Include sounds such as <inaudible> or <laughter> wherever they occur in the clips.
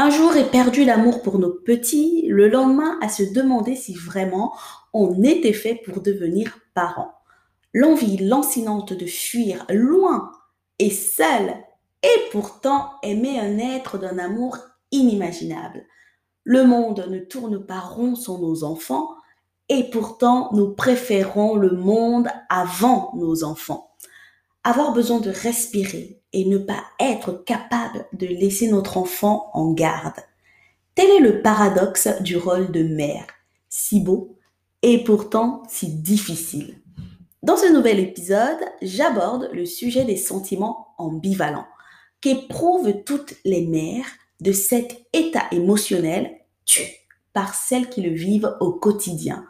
Un jour est perdu l'amour pour nos petits, le lendemain à se demander si vraiment on était fait pour devenir parents. L'envie lancinante de fuir loin et seul et pourtant aimer un être d'un amour inimaginable. Le monde ne tourne pas rond sans nos enfants et pourtant nous préférons le monde avant nos enfants. Avoir besoin de respirer et ne pas être capable de laisser notre enfant en garde. Tel est le paradoxe du rôle de mère, si beau et pourtant si difficile. Dans ce nouvel épisode, j'aborde le sujet des sentiments ambivalents qu'éprouvent toutes les mères de cet état émotionnel tué par celles qui le vivent au quotidien.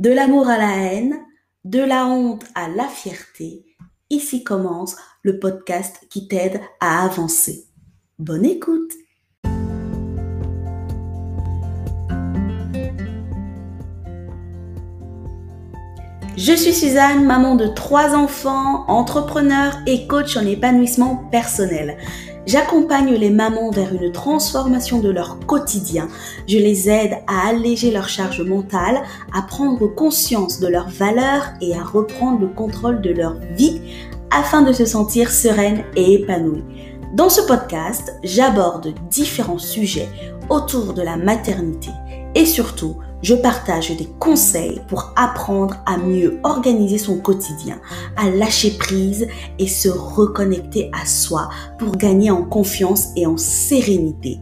De l'amour à la haine, de la honte à la fierté, ici commence podcast qui t'aide à avancer. Bonne écoute Je suis Suzanne, maman de trois enfants, entrepreneur et coach en épanouissement personnel. J'accompagne les mamans vers une transformation de leur quotidien. Je les aide à alléger leur charge mentale, à prendre conscience de leurs valeurs et à reprendre le contrôle de leur vie afin de se sentir sereine et épanouie. Dans ce podcast, j'aborde différents sujets autour de la maternité et surtout je partage des conseils pour apprendre à mieux organiser son quotidien, à lâcher prise et se reconnecter à soi pour gagner en confiance et en sérénité.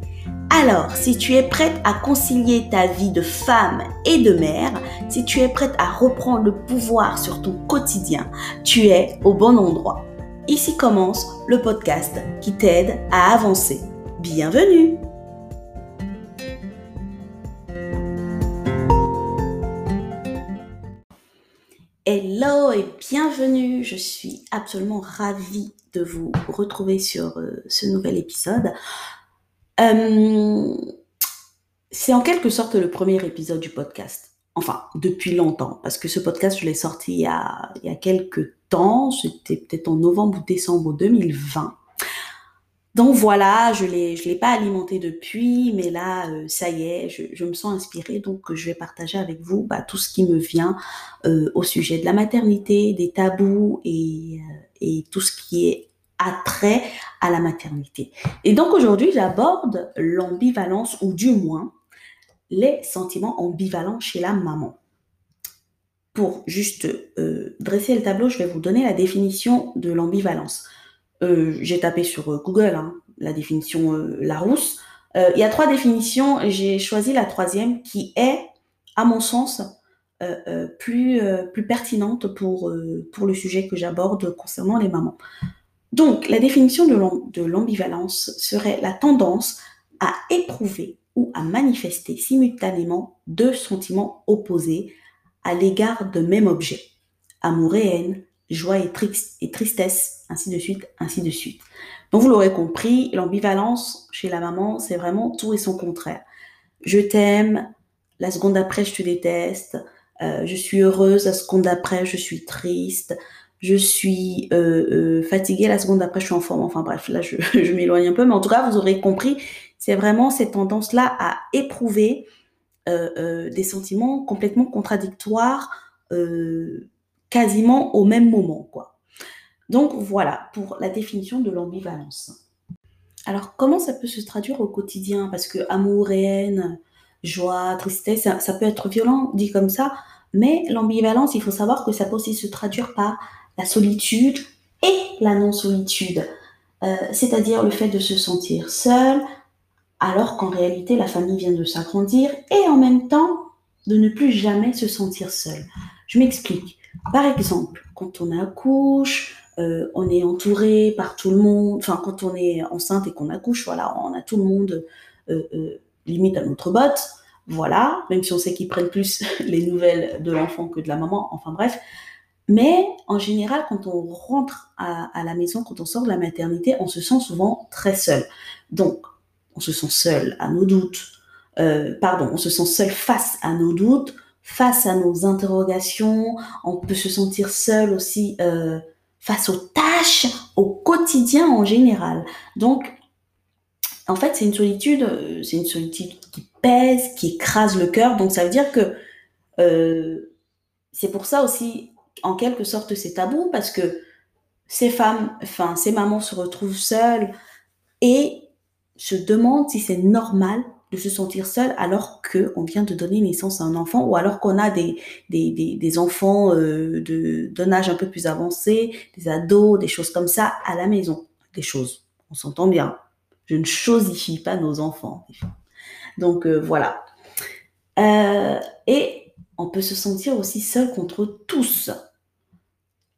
Alors, si tu es prête à concilier ta vie de femme et de mère, si tu es prête à reprendre le pouvoir sur ton quotidien, tu es au bon endroit. Ici commence le podcast qui t'aide à avancer. Bienvenue Hello et bienvenue. Je suis absolument ravie de vous retrouver sur euh, ce nouvel épisode. Euh, c'est en quelque sorte le premier épisode du podcast. Enfin, depuis longtemps, parce que ce podcast, je l'ai sorti il y, a, il y a quelques temps. C'était peut-être en novembre ou décembre 2020. Donc voilà, je l'ai, l'ai pas alimenté depuis, mais là, euh, ça y est, je, me sens inspirée, donc je vais partager avec vous bah, tout ce qui me vient euh, au sujet de la maternité, des tabous et, et tout ce qui est attrait à la maternité. Et donc aujourd'hui, j'aborde l'ambivalence, ou du moins les sentiments ambivalents chez la maman. Pour juste dresser le tableau, je vais vous donner la définition de l'ambivalence. Euh, j'ai tapé sur euh, Google hein, la définition euh, Larousse. Il y a trois définitions. J'ai choisi la troisième qui est, à mon sens, plus, plus pertinente pour, pour le sujet que j'aborde concernant les mamans. Donc, la définition de l'ambivalence serait la tendance à éprouver ou à manifester simultanément deux sentiments opposés à l'égard de même objet, amour et haine, joie et, tristesse, ainsi de suite, ainsi de suite. Donc vous l'aurez compris, l'ambivalence chez la maman, c'est vraiment tout et son contraire. Je t'aime, la seconde d'après, je te déteste. Euh, je suis heureuse, la seconde d'après, je suis triste. Je suis euh, euh, fatiguée, la seconde d'après, je suis en forme. Enfin bref, là, je, <laughs> je m'éloigne un peu. Mais en tout cas, vous aurez compris, c'est vraiment cette tendance-là à éprouver des sentiments complètement contradictoires quasiment au même moment, quoi. Donc voilà pour la définition de l'ambivalence. Alors comment ça peut se traduire au quotidien? Parce que amour et haine, joie, tristesse, ça, peut être violent dit comme ça, mais l'ambivalence, il faut savoir que ça peut aussi se traduire par la solitude et la non-solitude. Euh, c'est-à-dire le fait de se sentir seul, alors qu'en réalité la famille vient de s'agrandir, et en même temps de ne plus jamais se sentir seul. Je m'explique. Par exemple, quand on accouche, euh, on est entouré par tout le monde. Enfin, quand on est enceinte et qu'on accouche, voilà, on a tout le monde euh, limite à notre botte. Voilà, même si on sait qu'ils prennent plus <laughs> les nouvelles de l'enfant que de la maman. Enfin bref. Mais en général, quand on rentre à, la maison, quand on sort de la maternité, on se sent souvent très seul. Donc, on se sent seul à nos doutes. Euh, pardon, on se sent seul face à nos doutes face à nos interrogations, on peut se sentir seul aussi euh, face aux tâches, au quotidien en général. Donc, en fait, c'est une solitude, euh, c'est une solitude qui pèse, qui écrase le cœur. Donc, ça veut dire que c'est pour ça aussi, en quelque sorte, c'est tabou parce que ces femmes, enfin, ces mamans se retrouvent seules et se demandent si c'est normal de se sentir seule alors qu'on vient de donner naissance à un enfant ou alors qu'on a des, des, des, des enfants euh, de, d'un âge un peu plus avancé, des ados, des choses comme ça à la maison. Des choses, on s'entend bien. Je ne chosifie pas nos enfants. Donc euh, voilà. Euh, et on peut se sentir aussi seul contre tous.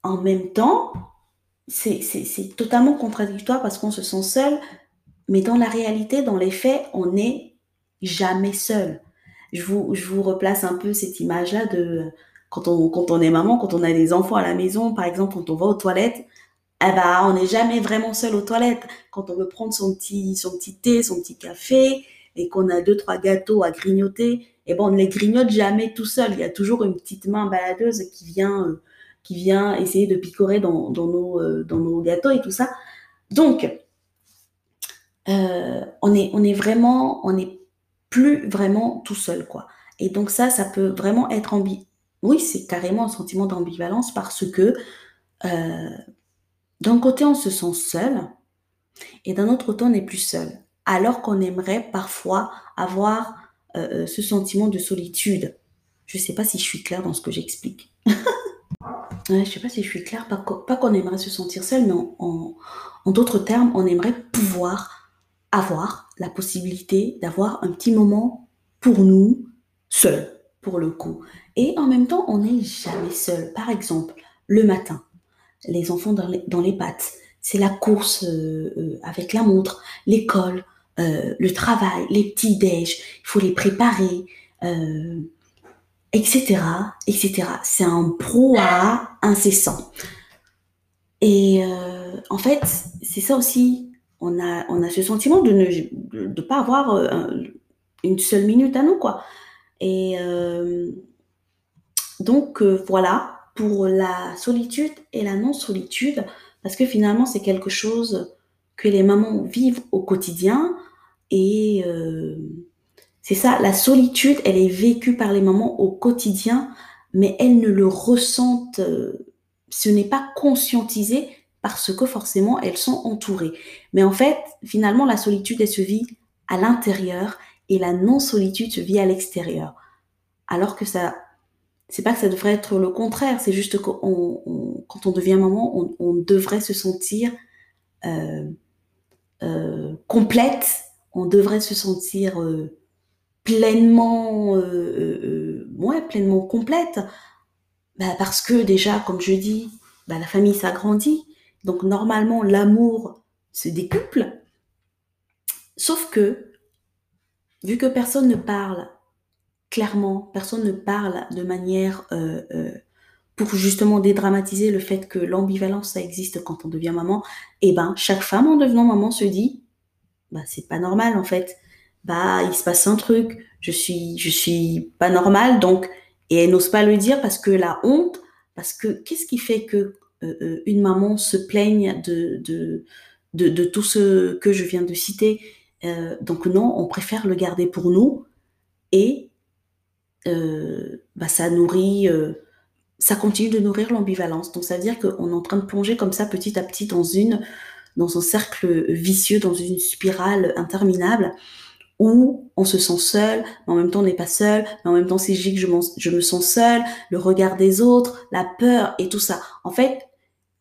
En même temps, c'est, totalement contradictoire parce qu'on se sent seul, mais dans la réalité, dans les faits, on n'est jamais seul. Je vous, je vous replace un peu cette image-là de quand on, quand on est maman, quand on a des enfants à la maison, par exemple, quand on va aux toilettes, eh ben, on n'est jamais vraiment seul aux toilettes. Quand on veut prendre son petit, son petit thé, son petit café, et qu'on a deux, trois gâteaux à grignoter, eh ben, on ne les grignote jamais tout seul. Il y a toujours une petite main baladeuse qui vient, euh, qui vient essayer de picorer dans, dans, nos, euh, dans nos gâteaux et tout ça. Donc, euh, on est, vraiment, on n'est plus vraiment tout seul, quoi. Et donc ça, ça peut vraiment être ambi. Oui, c'est carrément un sentiment d'ambivalence parce que euh, d'un côté, on se sent seul et d'un autre côté, on n'est plus seul. Alors qu'on aimerait parfois avoir ce sentiment de solitude. Je ne sais pas si je suis claire dans ce que j'explique. <laughs> ouais, je sais pas si je suis claire. Pas, qu'on aimerait se sentir seul, mais en, d'autres termes, on aimerait pouvoir avoir la possibilité d'avoir un petit moment pour nous, seul, pour le coup. Et en même temps, on n'est jamais seul. Par exemple, le matin, les enfants dans les, dans les pattes, c'est la course euh, euh, avec la montre, l'école, euh, le travail, les petits déj, il faut les préparer, etc., etc. C'est un brouhaha incessant. Et en fait, c'est ça aussi on a, on a ce sentiment de ne de, pas avoir euh, une seule minute à nous, quoi. Et euh, donc, euh, voilà, pour la solitude et la non-solitude, parce que finalement, c'est quelque chose que les mamans vivent au quotidien. Et c'est ça, la solitude, elle est vécue par les mamans au quotidien, mais elles ne le ressentent, ce n'est pas conscientisé parce que forcément elles sont entourées. Mais en fait, finalement, la solitude, elle se vit à l'intérieur et la non-solitude se vit à l'extérieur. Alors que ça, c'est pas que ça devrait être le contraire, c'est juste que quand on devient maman, on, devrait se sentir euh, euh, complète, on devrait se sentir euh, pleinement, ouais, pleinement complète, bah, parce que déjà, comme je dis, bah, la famille s'agrandit, donc normalement, l'amour se découple. Sauf que, vu que personne ne parle clairement, personne ne parle de manière euh, euh, pour justement dédramatiser le fait que l'ambivalence, ça existe quand on devient maman, et eh ben chaque femme en devenant maman se dit, bah c'est pas normal en fait. Bah il se passe un truc, je suis je suis pas normale donc et elle n'ose pas le dire parce que la honte, parce que qu'est-ce qui fait que euh, euh, une maman se plaigne de, de, de, tout ce que je viens de citer? Euh, donc non, on préfère le garder pour nous et bah, ça nourrit, ça continue de nourrir l'ambivalence. Donc ça veut dire qu'on est en train de plonger comme ça petit à petit dans une dans un cercle vicieux, dans une spirale interminable où on se sent seul, mais en même temps on n'est pas seul, mais en même temps c'est que je, je me sens seul, le regard des autres, la peur et tout ça. En fait,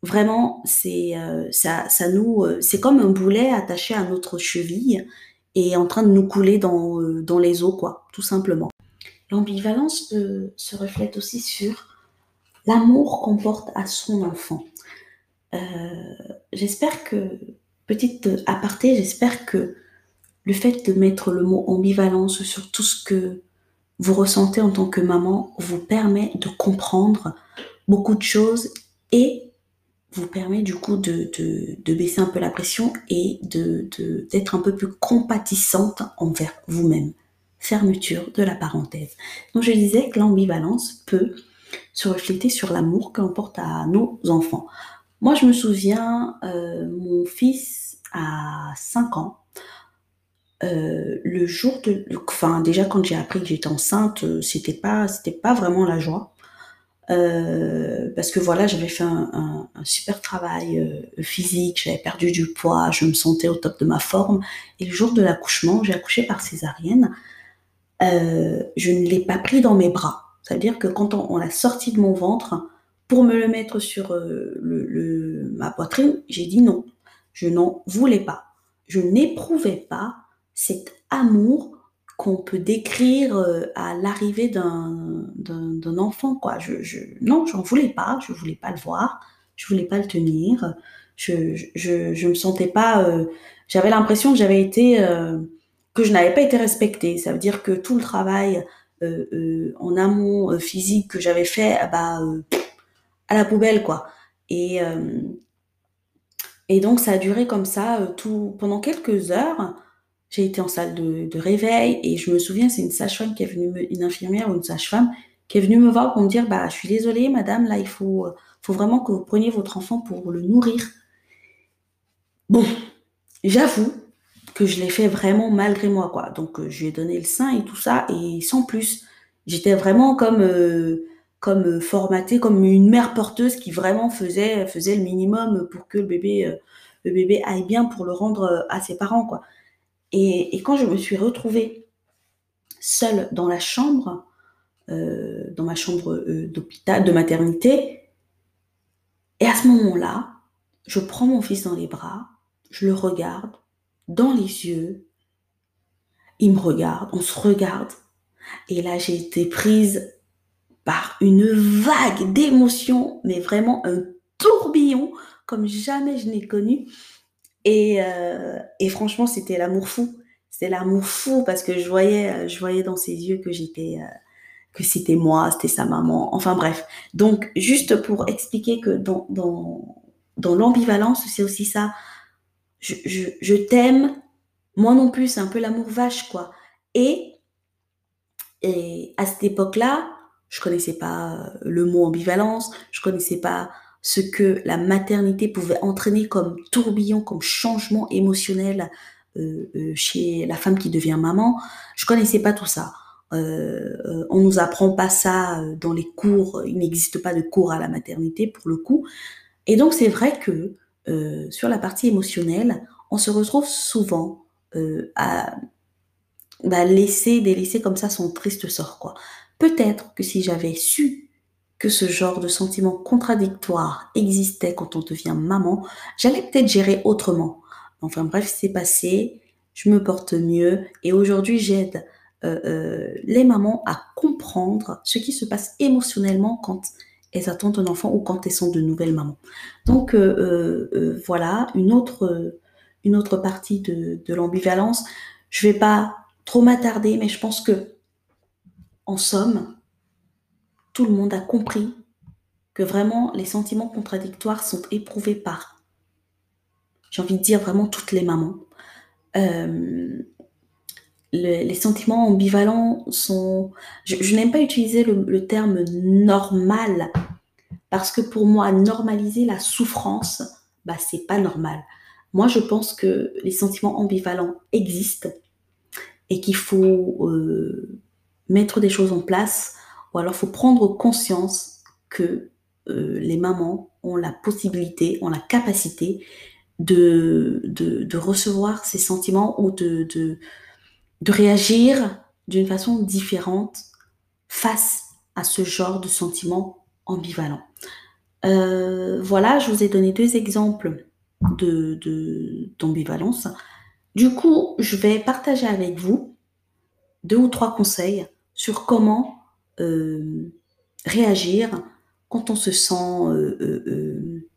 Vraiment, c'est euh, ça, nous, euh, c'est comme un boulet attaché à notre cheville et en train de nous couler dans, euh, dans les os, quoi, tout simplement. L'ambivalence se reflète aussi sur l'amour qu'on porte à son enfant. j'espère que, petite aparté, j'espère que le fait de mettre le mot ambivalence sur tout ce que vous ressentez en tant que maman vous permet de comprendre beaucoup de choses et vous permet du coup de, baisser un peu la pression et d'être un peu plus compatissante envers vous-même. Fermeture de la parenthèse. Donc je disais que l'ambivalence peut se refléter sur l'amour que l'on porte à nos enfants. Moi je me souviens, euh, mon fils a 5 ans, le jour de, enfin déjà quand j'ai appris que j'étais enceinte, c'était pas, c'était pas vraiment la joie. Euh, parce que voilà, j'avais fait un, un, un, super travail euh, physique, j'avais perdu du poids, je me sentais au top de ma forme. Et le jour de l'accouchement, j'ai accouché par césarienne. Euh, je ne l'ai pas pris dans mes bras. Ça veut dire que quand on, l'a sorti de mon ventre, pour me le mettre sur euh, le, le, ma poitrine, j'ai dit non. Je n'en voulais pas. Je n'éprouvais pas cet amour qu'on peut décrire euh, à l'arrivée d'un enfant. Quoi. Je, je, non, j'en voulais pas, je voulais pas le voir, je voulais pas le tenir. Je, je, je me sentais pas. Euh, j'avais l'impression que j'avais été, euh, que je n'avais pas été respectée. Ça veut dire que tout le travail en amont physique que j'avais fait, bah, à la poubelle, quoi. Et et donc ça a duré comme ça tout pendant quelques heures j'ai été en salle de, de, réveil et je me souviens, c'est une sage-femme qui est venue, me, une infirmière ou une sage-femme qui est venue me voir pour me dire, bah, je suis désolée, madame, là, il faut, faut vraiment que vous preniez votre enfant pour le nourrir. Bon, j'avoue que je l'ai fait vraiment malgré moi, quoi. Donc, euh, je lui ai donné le sein et tout ça, et sans plus. J'étais vraiment comme, euh, comme formatée, comme une mère porteuse qui vraiment faisait, faisait le minimum pour que le bébé, euh, le bébé aille bien pour le rendre à ses parents, quoi. Et, quand je me suis retrouvée seule dans la chambre, euh, dans ma chambre euh, d'hôpital, de maternité, et à ce moment-là, je prends mon fils dans les bras, je le regarde dans les yeux, il me regarde, on se regarde, et là j'ai été prise par une vague d'émotions, mais vraiment un tourbillon comme jamais je n'ai connu. Et, euh, et franchement, c'était l'amour fou. C'était l'amour fou parce que je voyais, euh, je voyais dans ses yeux que euh, que c'était moi, c'était sa maman. Enfin bref. Donc, juste pour expliquer que dans, dans, dans l'ambivalence, c'est aussi ça. Je, je, je t'aime, moi non plus, c'est un peu l'amour vache, quoi. Et, et à cette époque-là, je connaissais pas le mot ambivalence, je connaissais pas ce que la maternité pouvait entraîner comme tourbillon, comme changement émotionnel euh, euh, chez la femme qui devient maman. Je connaissais pas tout ça. Euh, on nous apprend pas ça dans les cours. Il n'existe pas de cours à la maternité pour le coup. Et donc c'est vrai que euh, sur la partie émotionnelle, on se retrouve souvent euh, à laisser, délaisser comme ça son triste sort. Peut-être que si j'avais su que ce genre de sentiment contradictoire existait quand on devient maman, j'allais peut-être gérer autrement. Enfin bref, c'est passé, je me porte mieux et aujourd'hui j'aide euh, euh, les mamans à comprendre ce qui se passe émotionnellement quand elles attendent un enfant ou quand elles sont de nouvelles mamans. Donc euh, euh, voilà une autre une autre partie de, de l'ambivalence. Je vais pas trop m'attarder, mais je pense que en somme, tout le monde a compris que vraiment les sentiments contradictoires sont éprouvés par, j'ai envie de dire vraiment toutes les mamans. Euh, le, les sentiments ambivalents sont... Je, n'aime pas utiliser le, le, terme normal parce que pour moi, normaliser la souffrance, bah, c'est pas normal. Moi, je pense que les sentiments ambivalents existent et qu'il faut euh, mettre des choses en place ou alors, il faut prendre conscience que euh, les mamans ont la possibilité, ont la capacité de, de, de recevoir ces sentiments ou de, de, de réagir d'une façon différente face à ce genre de sentiments ambivalents. Euh, voilà, je vous ai donné deux exemples de, d'ambivalence. Du coup, je vais partager avec vous deux ou trois conseils sur comment euh, réagir quand on se sent euh, euh,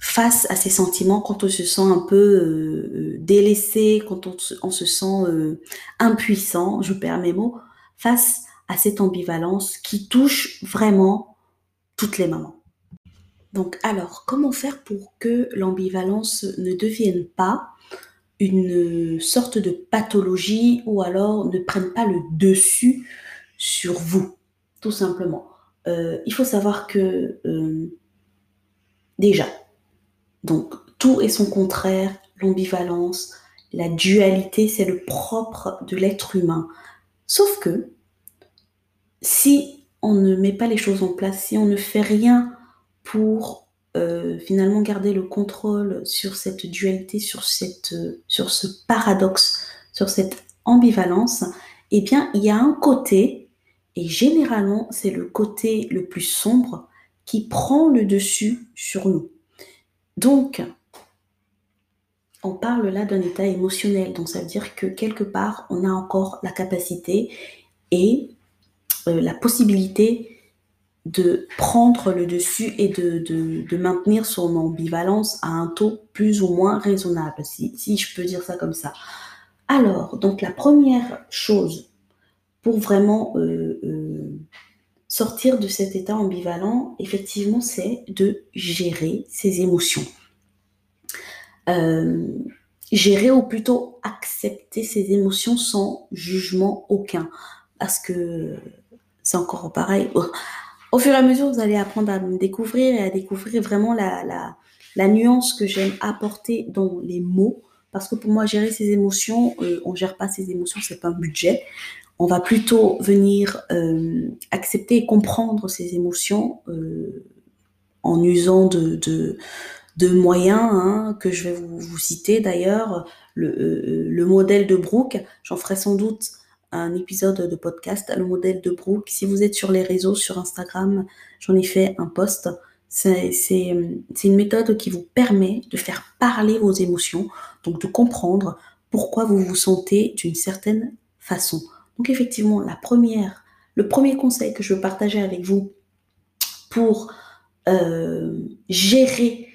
face à ces sentiments, quand on se sent un peu délaissé, quand on on se sent impuissant, je perds mes mots, face à cette ambivalence qui touche vraiment toutes les mamans. Donc alors, comment faire pour que l'ambivalence ne devienne pas une sorte de pathologie ou alors ne prenne pas le dessus sur vous, tout simplement. Euh, il faut savoir que euh, déjà, donc tout est son contraire, l'ambivalence la dualité, c'est le propre de l'être humain. Sauf que si on ne met pas les choses en place, si on ne fait rien pour euh, finalement garder le contrôle sur cette dualité, sur, sur ce paradoxe, sur cette ambivalence, eh bien, il y a un côté, et généralement, c'est le côté le plus sombre qui prend le dessus sur nous. Donc, on parle là d'un état émotionnel, donc ça veut dire que quelque part, on a encore la capacité et euh, la possibilité de prendre le dessus et de, maintenir son ambivalence à un taux plus ou moins raisonnable, si, si je peux dire ça comme ça. Alors, donc la première chose pour vraiment euh, sortir de cet état ambivalent, effectivement, c'est de gérer ses émotions. Euh, gérer ou plutôt accepter ses émotions sans jugement aucun. Parce que c'est encore pareil. Au fur et à mesure, vous allez apprendre à me découvrir et à découvrir vraiment la, la, nuance que j'aime apporter dans les mots parce que pour moi, gérer ses émotions, euh, on gère pas ses émotions, c'est pas un budget. On va plutôt venir euh, accepter et comprendre ses émotions euh, en usant de, moyens hein, que je vais vous, citer d'ailleurs. Le, euh, le, modèle de Brooke, j'en ferai sans doute un épisode de podcast, le modèle de Brooke. Si vous êtes sur les réseaux, sur Instagram, j'en ai fait un post. C'est une méthode qui vous permet de faire parler vos émotions, donc de comprendre pourquoi vous vous sentez d'une certaine façon. Donc effectivement, la première, le premier conseil que je veux partager avec vous pour euh, gérer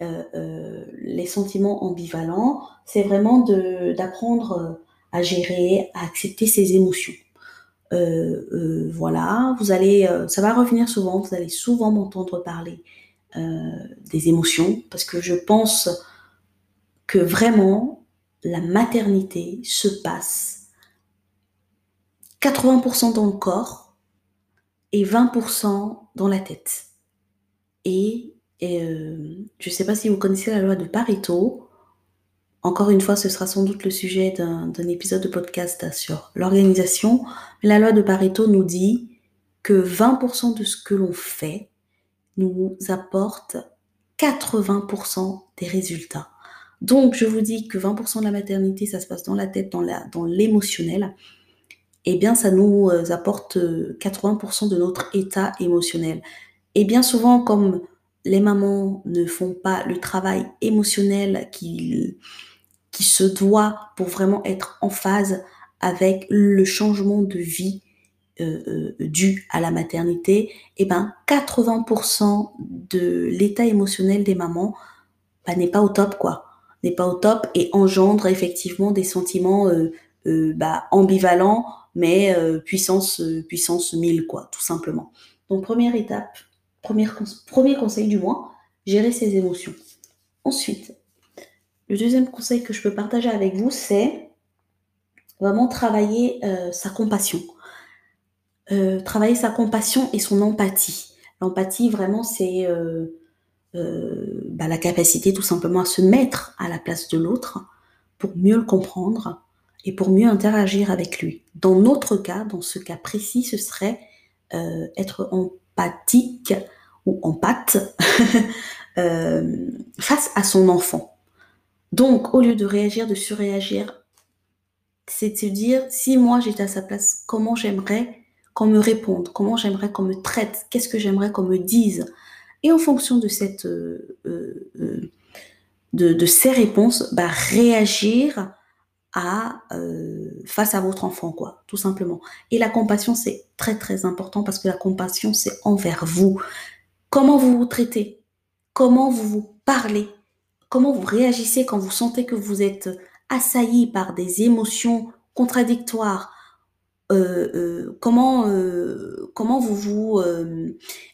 euh, euh, les sentiments ambivalents, c'est vraiment d'apprendre à gérer, à accepter ses émotions. Voilà, vous allez, ça va revenir souvent, vous allez souvent m'entendre parler des émotions, parce que je pense que vraiment la maternité se passe 80% dans le corps et 20% dans la tête. Et, et je ne sais pas si vous connaissez la loi de Pareto, encore une fois, ce sera sans doute le sujet d'un épisode de podcast sur l'organisation. La loi de Pareto nous dit que 20% de ce que l'on fait nous apporte 80% des résultats. Donc, je vous dis que 20% de la maternité, ça se passe dans la tête, dans l'émotionnel. Eh bien, ça nous euh, apporte 80% de notre état émotionnel. Et bien souvent, comme les mamans ne font pas le travail émotionnel qui se doit pour vraiment être en phase avec le changement de vie euh, euh, dû à la maternité, et eh ben 80% de l'état émotionnel des mamans bah, n'est pas au top quoi, n'est pas au top et engendre effectivement des sentiments euh, bah, ambivalents, mais puissance puissance 1000 quoi, tout simplement. Donc première étape, premier conseil du moins, gérer ses émotions. Ensuite, le deuxième conseil que je peux partager avec vous, c'est vraiment travailler euh, sa compassion. Euh, travailler sa compassion et son empathie. L'empathie, vraiment, c'est euh, bah, la capacité tout simplement à se mettre à la place de l'autre pour mieux le comprendre et pour mieux interagir avec lui. Dans notre cas, dans ce cas précis, ce serait être empathique ou empathe <laughs> face à son enfant. Donc, au lieu de réagir, de surréagir, c'est de se dire, si moi j'étais à sa place, comment j'aimerais qu'on me réponde, comment j'aimerais qu'on me traite, qu'est-ce que j'aimerais qu'on me dise? Et en fonction de, cette, euh, euh, euh, ces réponses, bah, réagir à, face à votre enfant, quoi, tout simplement. Et la compassion, c'est très très important parce que la compassion, c'est envers vous. Comment vous vous traitez, comment vous vous parlez, Comment vous réagissez quand vous sentez que vous êtes assailli par des émotions contradictoires? Euh, euh, comment euh, comment vous vous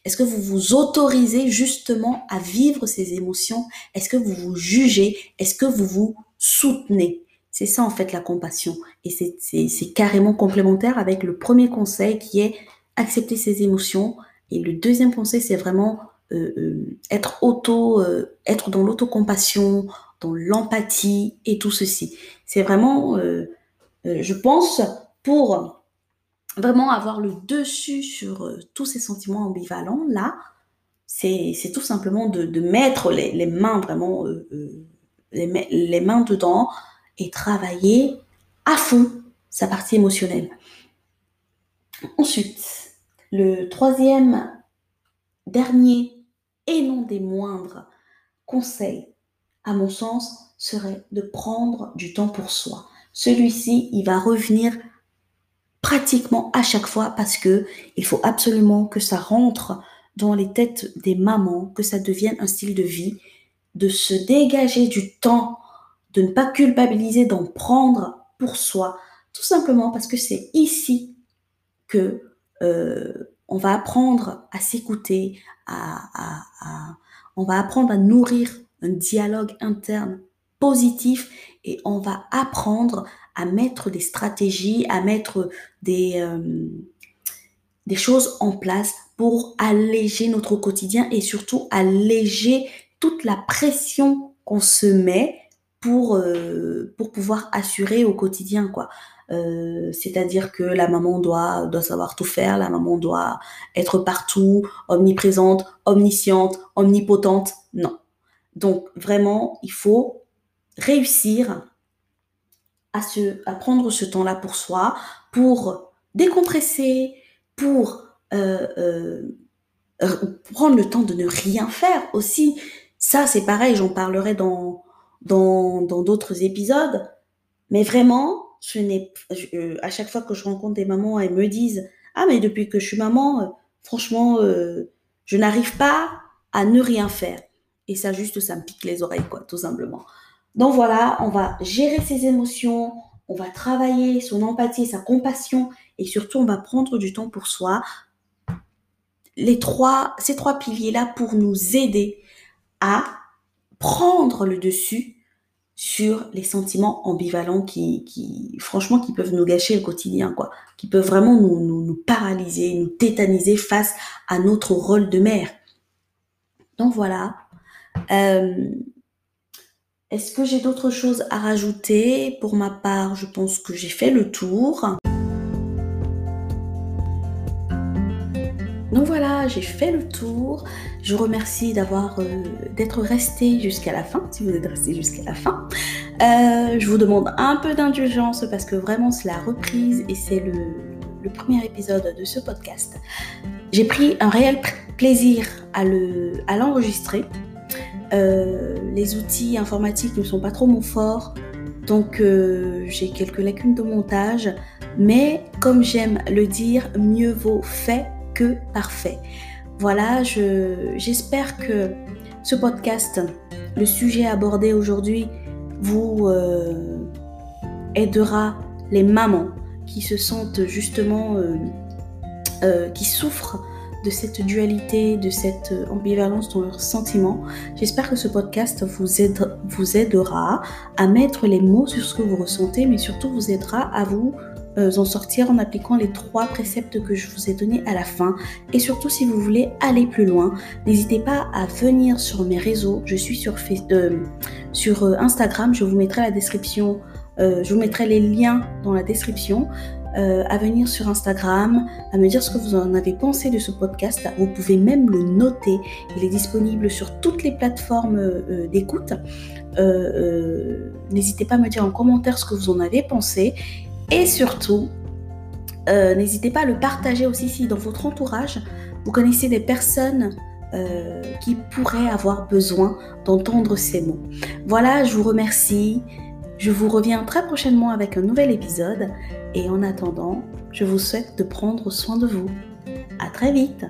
est-ce que vous vous autorisez justement à vivre ces émotions? Est-ce que vous vous jugez? Est-ce que vous vous soutenez? C'est ça en fait la compassion et c'est carrément complémentaire avec le premier conseil qui est accepter ses émotions et le deuxième conseil c'est vraiment euh, euh, être auto, euh, être dans l'autocompassion, dans l'empathie et tout ceci. C'est vraiment, je pense, pour vraiment avoir le dessus sur tous ces sentiments ambivalents, là, c'est tout simplement de, mettre les, mains vraiment, les mains dedans et travailler à fond sa partie émotionnelle. Ensuite, le troisième, dernier et non des moindres conseils, à mon sens, serait de prendre du temps pour soi. Celui-ci, il va revenir pratiquement à chaque fois parce que il faut absolument que ça rentre dans les têtes des mamans, que ça devienne un style de vie, de se dégager du temps, de ne pas culpabiliser, d'en prendre pour soi, tout simplement parce que c'est ici que euh, on va apprendre à s'écouter, à, on va apprendre à nourrir un dialogue interne positif et on va apprendre à mettre des stratégies, à mettre des, euh, des choses en place pour alléger notre quotidien et surtout alléger toute la pression qu'on se met pour, euh, pour pouvoir assurer au quotidien quoi. Euh, c'est-à-dire que la maman doit, doit savoir tout faire, la maman doit être partout, omniprésente, omnisciente, omnipotente. Non. Donc vraiment, il faut réussir à, se, à prendre ce temps-là pour soi, pour décompresser, pour euh, prendre le temps de ne rien faire aussi. Ça, c'est pareil, j'en parlerai dans dans d'autres épisodes. Mais vraiment, je n'ai, euh, à chaque fois que je rencontre des mamans, elles me disent Ah, mais depuis que je suis maman, euh, franchement, euh, je n'arrive pas à ne rien faire. Et ça, juste, ça me pique les oreilles, quoi, tout simplement. Donc voilà, on va gérer ses émotions, on va travailler son empathie, sa compassion, et surtout, on va prendre du temps pour soi. Les trois, ces trois piliers-là pour nous aider à prendre le dessus sur les sentiments ambivalents qui, franchement, qui peuvent nous gâcher le quotidien, quoi, qui peuvent vraiment nous, nous, nous paralyser, nous tétaniser face à notre rôle de mère. Donc voilà. Euh, Est-ce que j'ai d'autres choses à rajouter? Pour ma part, je pense que j'ai fait le tour. Donc voilà, j'ai fait le tour. Je remercie d'avoir, euh, d'être resté jusqu'à la fin, si vous êtes resté jusqu'à la fin. Euh, je vous demande un peu d'indulgence parce que vraiment c'est la reprise et c'est le, premier épisode de ce podcast. J'ai pris un réel plaisir à l'enregistrer. Euh, les outils informatiques ne sont pas trop mon fort, donc j'ai quelques lacunes de montage. Mais comme j'aime le dire, mieux vaut fait parfait. Voilà, j'espère que ce podcast, le sujet abordé aujourd'hui, vous euh, aidera les mamans qui se sentent justement, euh, euh, qui souffrent de cette dualité, de cette ambivalence dans leurs sentiments. J'espère que ce podcast vous, aide, vous aidera à mettre les mots sur ce que vous ressentez, mais surtout vous aidera à vous en sortir en appliquant les trois préceptes que je vous ai donnés à la fin. Et surtout, si vous voulez aller plus loin, n'hésitez pas à venir sur mes réseaux. Je suis sur, euh, sur euh, Instagram, je vous mettrai la description, je vous mettrai les liens dans la description. à venir sur Instagram, à me dire ce que vous en avez pensé de ce podcast. Vous pouvez même le noter. Il est disponible sur toutes les plateformes d'écoute. N'hésitez pas à me dire en commentaire ce que vous en avez pensé. Et surtout, euh, n'hésitez pas à le partager aussi si dans votre entourage, vous connaissez des personnes euh, qui pourraient avoir besoin d'entendre ces mots. Voilà, je vous remercie. Je vous reviens très prochainement avec un nouvel épisode. Et en attendant, je vous souhaite de prendre soin de vous. À très vite